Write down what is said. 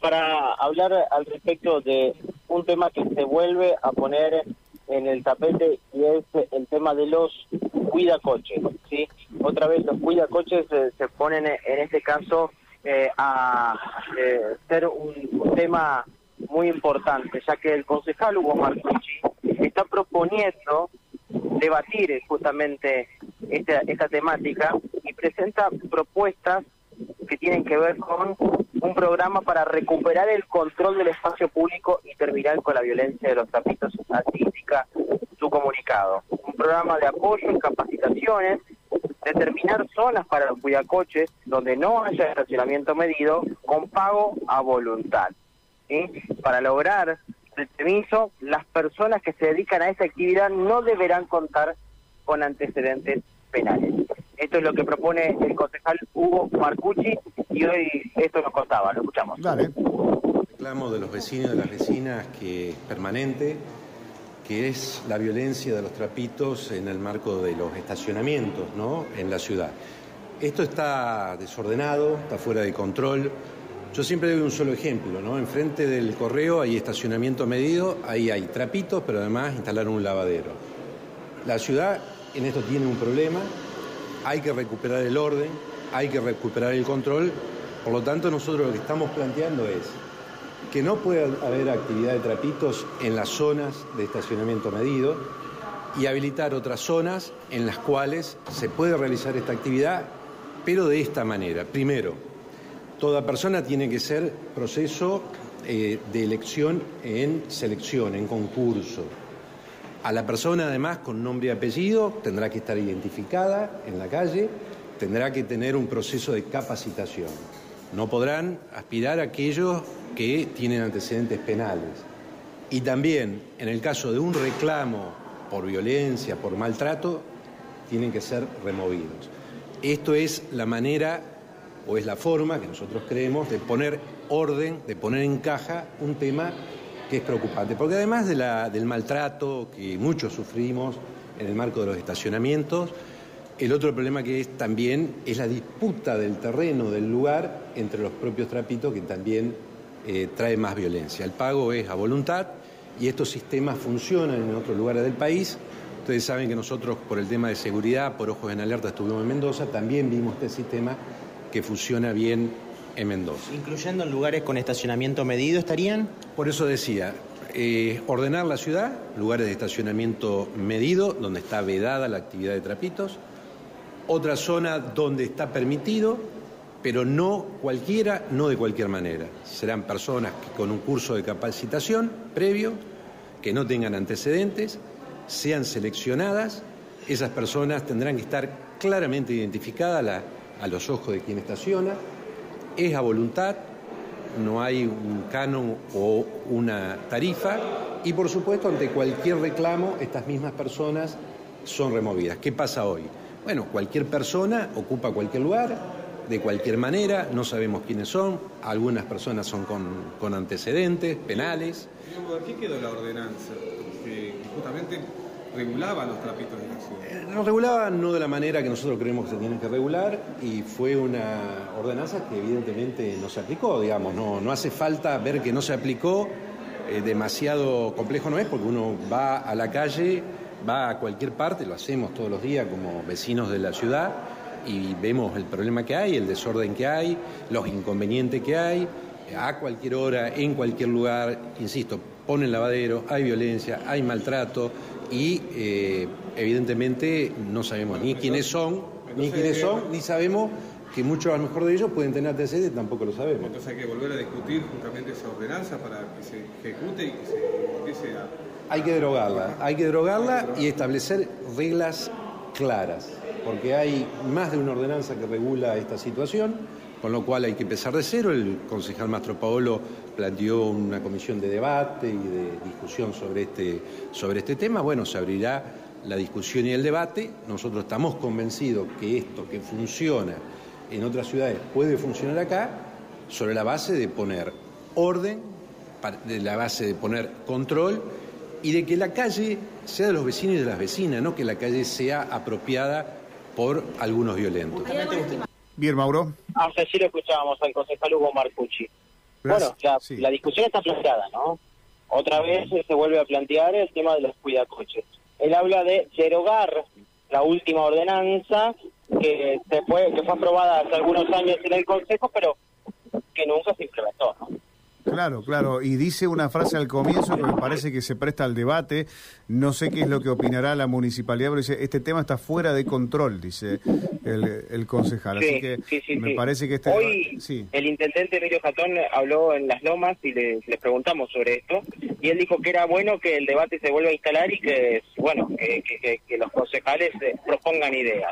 para hablar al respecto de un tema que se vuelve a poner en el tapete y es el tema de los cuidacoches, ¿sí? Otra vez los cuidacoches eh, se ponen en este caso eh, a eh, ser un, tema muy importante, ya que el concejal Hugo Marcucci está proponiendo debatir justamente esta, esta temática y presenta propuestas que tienen que ver con un programa para recuperar el control del espacio público y terminar con la violencia de los trapitos, así su comunicado. Un programa de apoyo en capacitaciones, determinar zonas para los cuidacoches donde no haya estacionamiento medido con pago a voluntad. Para lograr el permiso, las personas que se dedican a esa actividad no deberán contar con antecedentes penales. Esto es lo que propone el concejal Hugo Marcucci y hoy esto nos contaba, lo escuchamos. Dale. Reclamo de los vecinos y de las vecinas que es permanente, que es la violencia de los trapitos en el marco de los estacionamientos ¿no? en la ciudad. Esto está desordenado, está fuera de control. Yo siempre doy un solo ejemplo, ¿no? Enfrente del correo hay estacionamiento medido, ahí hay trapitos, pero además instalaron un lavadero. La ciudad en esto tiene un problema, hay que recuperar el orden, hay que recuperar el control. Por lo tanto, nosotros lo que estamos planteando es que no pueda haber actividad de trapitos en las zonas de estacionamiento medido y habilitar otras zonas en las cuales se puede realizar esta actividad, pero de esta manera. Primero, toda persona tiene que ser proceso eh, de elección en selección, en concurso. A la persona, además, con nombre y apellido, tendrá que estar identificada en la calle, tendrá que tener un proceso de capacitación. No podrán aspirar aquellos que tienen antecedentes penales. Y también, en el caso de un reclamo por violencia, por maltrato, tienen que ser removidos. Esto es la manera o es la forma que nosotros creemos de poner orden, de poner en caja un tema que es preocupante, porque además del maltrato que muchos sufrimos en el marco de los estacionamientos, el otro problema que es también es la disputa del terreno, del lugar, entre los propios trapitos, que también eh, trae más violencia. El pago es a voluntad y estos sistemas funcionan en otros lugares del país. Ustedes saben que nosotros, por el tema de seguridad, por ojos en alerta, estuvimos en Mendoza, también vimos este sistema que funciona bien en Mendoza. ¿Incluyendo en lugares con estacionamiento medido estarían? Por eso decía, eh, ordenar la ciudad, lugares de estacionamiento medido, donde está vedada la actividad de trapitos, otra zona donde está permitido, pero no cualquiera, no de cualquier manera. Serán personas que con un curso de capacitación previo, que no tengan antecedentes, sean seleccionadas, esas personas tendrán que estar claramente identificadas a los ojos de quien estaciona, es a voluntad, no hay un canon o una tarifa y por supuesto ante cualquier reclamo estas mismas personas son removidas. ¿Qué pasa hoy? Bueno, cualquier persona ocupa cualquier lugar, de cualquier manera, no sabemos quiénes son, algunas personas son con, antecedentes penales. ¿Qué quedó la ordenanza? Que justamente regulaba los trapitos de la ciudad. Eh, nos regulaba no de la manera que nosotros creemos que se tienen que regular y fue una ordenanza que evidentemente no se aplicó, digamos, no, no hace falta ver que no se aplicó, eh, demasiado complejo no es porque uno va a la calle, va a cualquier parte, lo hacemos todos los días como vecinos de la ciudad y vemos el problema que hay, el desorden que hay, los inconvenientes que hay, a cualquier hora, en cualquier lugar, insisto, ponen lavadero, hay violencia, hay maltrato, y eh, evidentemente no sabemos ni quiénes son, ni quiénes son, ni sabemos que muchos a lo mejor de ellos pueden tener antecedentes, tampoco lo sabemos. Entonces hay que volver a discutir justamente esa ordenanza para que se ejecute y que se empiece a... Hay que derogarla, hay que derogarla y establecer reglas claras, porque hay más de una ordenanza que regula esta situación con lo cual hay que empezar de cero. El concejal Mastro Paolo planteó una comisión de debate y de discusión sobre este, sobre este tema. Bueno, se abrirá la discusión y el debate. Nosotros estamos convencidos que esto que funciona en otras ciudades puede funcionar acá sobre la base de poner orden, de la base de poner control y de que la calle sea de los vecinos y de las vecinas, no que la calle sea apropiada por algunos violentos. Bien, Mauro. Hasta sí lo escuchábamos al concejal Hugo Marcucci. Bueno, la, Sí. la discusión está planteada, ¿no? Otra vez eh, se vuelve a plantear el tema de los cuidacoches. Él habla de derogar la última ordenanza que se fue que fue aprobada hace algunos años en el Consejo, pero que nunca se implementó, ¿no? Claro, claro. Y dice una frase al comienzo que me parece que se presta al debate. No sé qué es lo que opinará la municipalidad, pero dice, este tema está fuera de control, dice el, el concejal. Así Sí, que sí, sí, me parece que este... Hoy el intendente Emilio Jatón habló en Las Lomas y le, le preguntamos sobre esto y él dijo que era bueno que el debate se vuelva a instalar y que, bueno, que, que- que- que los concejales eh, propongan ideas.